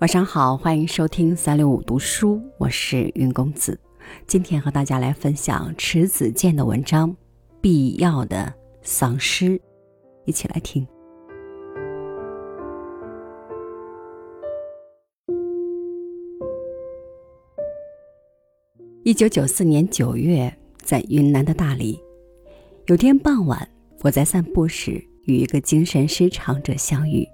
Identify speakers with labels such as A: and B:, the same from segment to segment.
A: 晚上好，欢迎收听三六五读书，我是云公子。今天和大家来分享迟子建的文章《必要的丧失》，一起来听。一九九四年九月，在云南的大理，有天傍晚，我在散步时与一个精神失常者相遇。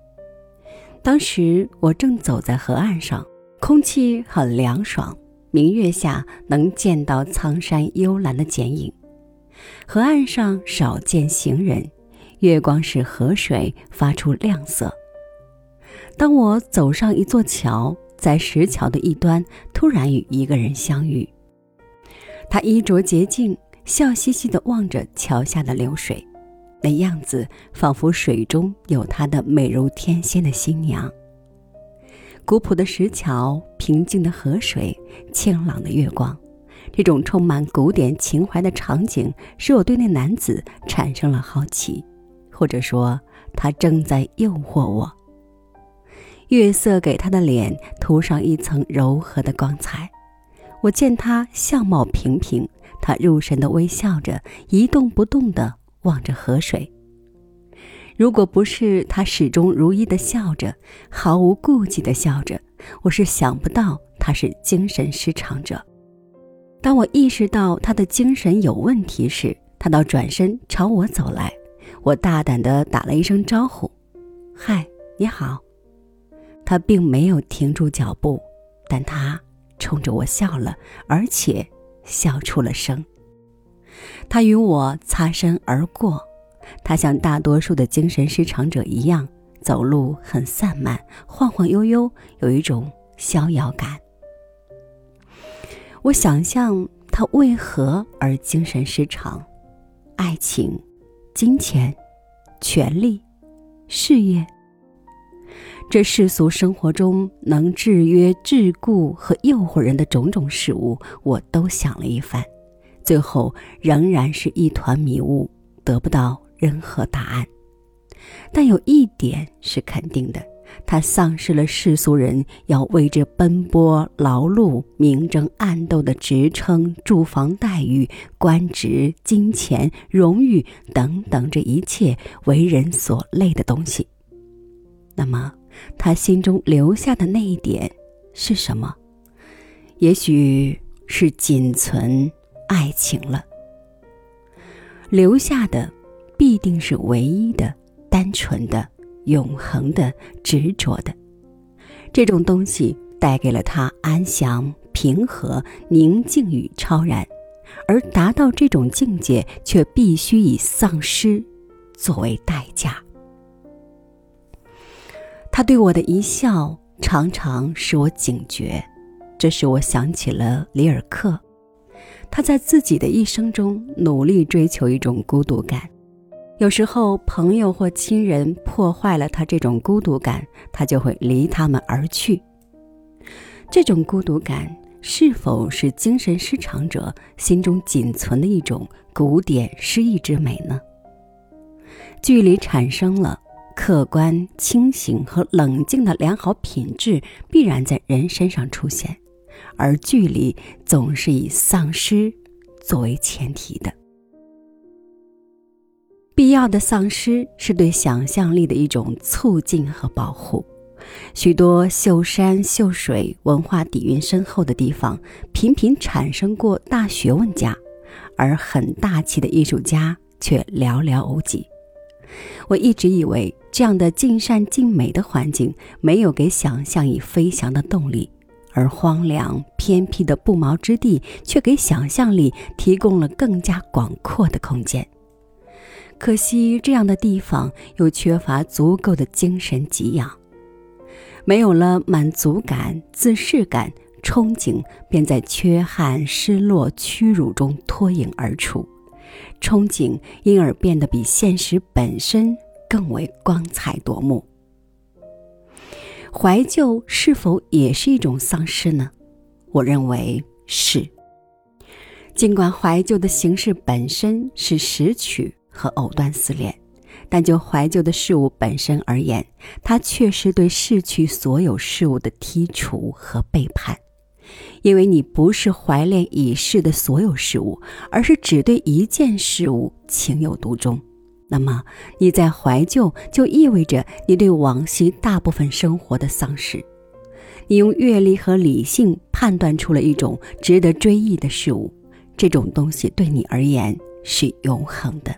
A: 当时我正走在河岸上，空气很凉爽，明月下能见到苍山幽蓝的剪影。河岸上少见行人，月光使河水发出亮色。当我走上一座桥，在石桥的一端，突然与一个人相遇。他衣着洁净，笑嘻嘻地望着桥下的流水。那样子仿佛水中有她的美如天仙的新娘。古朴的石桥，平静的河水，清朗的月光，这种充满古典情怀的场景，使我对那男子产生了好奇，或者说，他正在诱惑我。月色给他的脸涂上一层柔和的光彩，我见他相貌平平，他入神的微笑着，一动不动的。望着河水。如果不是他始终如一的笑着，毫无顾忌的笑着，我是想不到他是精神失常者。当我意识到他的精神有问题时，他倒转身朝我走来。我大胆的打了一声招呼：“嗨，你好。”他并没有停住脚步，但他冲着我笑了，而且笑出了声。他与我擦身而过，他像大多数的精神失常者一样，走路很散漫，晃晃悠悠，有一种逍遥感。我想象他为何而精神失常？爱情、金钱、权力、事业，这世俗生活中能制约、桎梏和诱惑人的种种事物，我都想了一番。最后仍然是一团迷雾，得不到任何答案。但有一点是肯定的：他丧失了世俗人要为之奔波劳碌、明争暗斗的职称、住房待遇、官职、金钱、荣誉等等这一切为人所累的东西。那么，他心中留下的那一点是什么？也许是仅存。爱情了，留下的必定是唯一的、单纯的、永恒的、执着的。这种东西带给了他安详、平和、宁静与超然，而达到这种境界，却必须以丧失作为代价。他对我的一笑，常常使我警觉，这使我想起了里尔克。他在自己的一生中努力追求一种孤独感，有时候朋友或亲人破坏了他这种孤独感，他就会离他们而去。这种孤独感是否是精神失常者心中仅存的一种古典诗意之美呢？距离产生了客观、清醒和冷静的良好品质，必然在人身上出现。而距离总是以丧失作为前提的。必要的丧失是对想象力的一种促进和保护。许多秀山秀水、文化底蕴深厚的地方，频频产生过大学问家，而很大气的艺术家却寥寥无几。我一直以为，这样的尽善尽美的环境，没有给想象以飞翔的动力。而荒凉偏僻的不毛之地，却给想象力提供了更加广阔的空间。可惜，这样的地方又缺乏足够的精神给养，没有了满足感、自视感，憧憬便在缺憾、失落、屈辱中脱颖而出，憧憬因而变得比现实本身更为光彩夺目。怀旧是否也是一种丧失呢？我认为是。尽管怀旧的形式本身是拾取和藕断丝连，但就怀旧的事物本身而言，它确实对逝去所有事物的剔除和背叛。因为你不是怀恋已逝的所有事物，而是只对一件事物情有独钟。那么你在怀旧，就意味着你对往昔大部分生活的丧失。你用阅历和理性判断出了一种值得追忆的事物，这种东西对你而言是永恒的。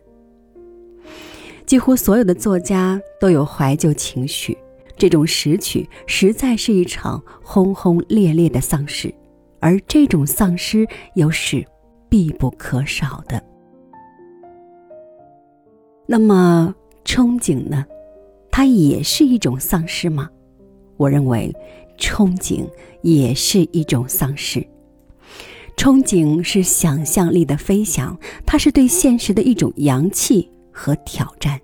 A: 几乎所有的作家都有怀旧情绪。这种拾取实在是一场轰轰烈烈的丧失，而这种丧失又是必不可少的。那么，憧憬呢？它也是一种丧失吗？我认为，憧憬也是一种丧失。憧憬是想象力的飞翔，它是对现实的一种扬弃和挑战。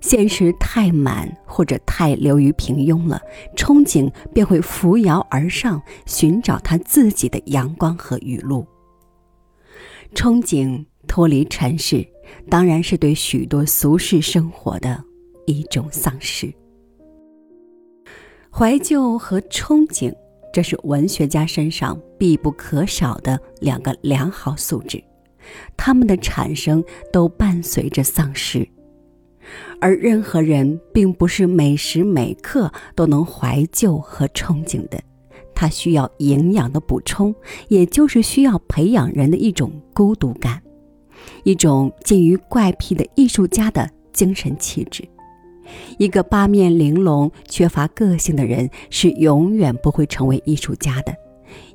A: 现实太满或者太流于平庸了，憧憬便会扶摇而上，寻找他自己的阳光和雨露。憧憬脱离尘世，当然是对许多俗世生活的一种丧失。怀旧和憧憬，这是文学家身上必不可少的两个良好素质，它们的产生都伴随着丧失。而任何人并不是每时每刻都能怀旧和憧憬的，他需要营养的补充，也就是需要培养人的一种孤独感，一种近于怪癖的艺术家的精神气质。一个八面玲珑、缺乏个性的人是永远不会成为艺术家的，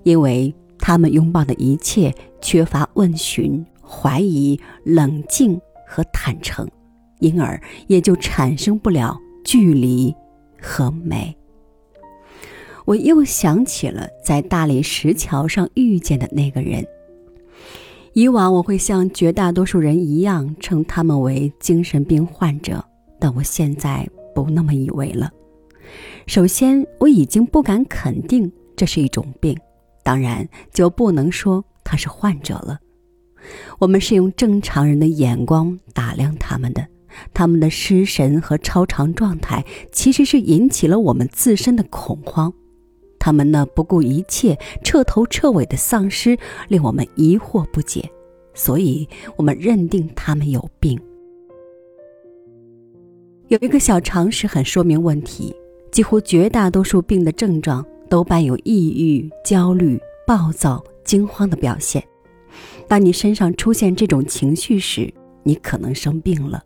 A: 因为他们拥抱的一切缺乏问询、怀疑、冷静和坦诚。因而也就产生不了距离和美。我又想起了在大理石桥上遇见的那个人。以往我会像绝大多数人一样称他们为精神病患者，但我现在不那么以为了。首先，我已经不敢肯定这是一种病，当然就不能说他是患者了。我们是用正常人的眼光打量他们的。他们的失神和超常状态，其实是引起了我们自身的恐慌。他们那不顾一切、彻头彻尾的丧失，令我们疑惑不解，所以我们认定他们有病。有一个小常识很说明问题：几乎绝大多数病的症状都伴有抑郁、焦虑、暴躁、惊慌的表现。当你身上出现这种情绪时，你可能生病了。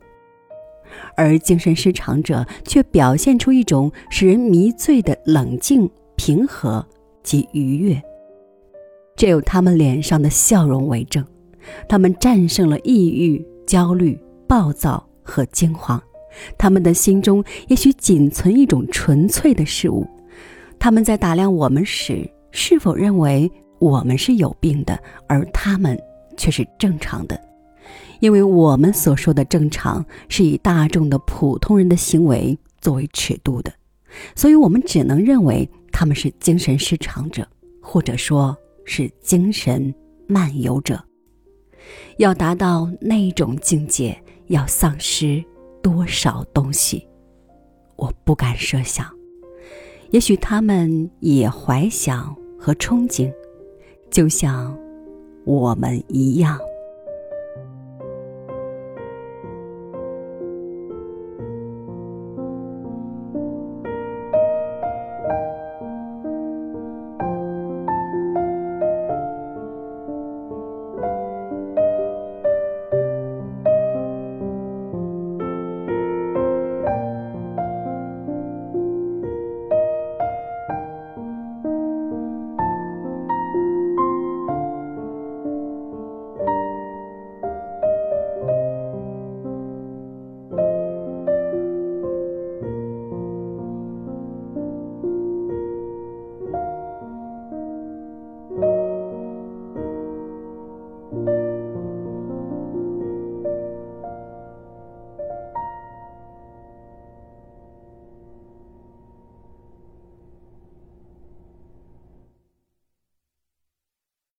A: 而精神失常者却表现出一种使人迷醉的冷静、平和及愉悦，这有他们脸上的笑容为证。他们战胜了抑郁、焦虑、暴躁和惊慌，他们的心中也许仅存一种纯粹的事物。他们在打量我们时，是否认为我们是有病的，而他们却是正常的？因为我们所说的正常是以大众的普通人的行为作为尺度的，所以我们只能认为他们是精神失常者，或者说是精神漫游者。要达到那种境界，要丧失多少东西，我不敢设想。也许他们也怀想和憧憬，就像我们一样。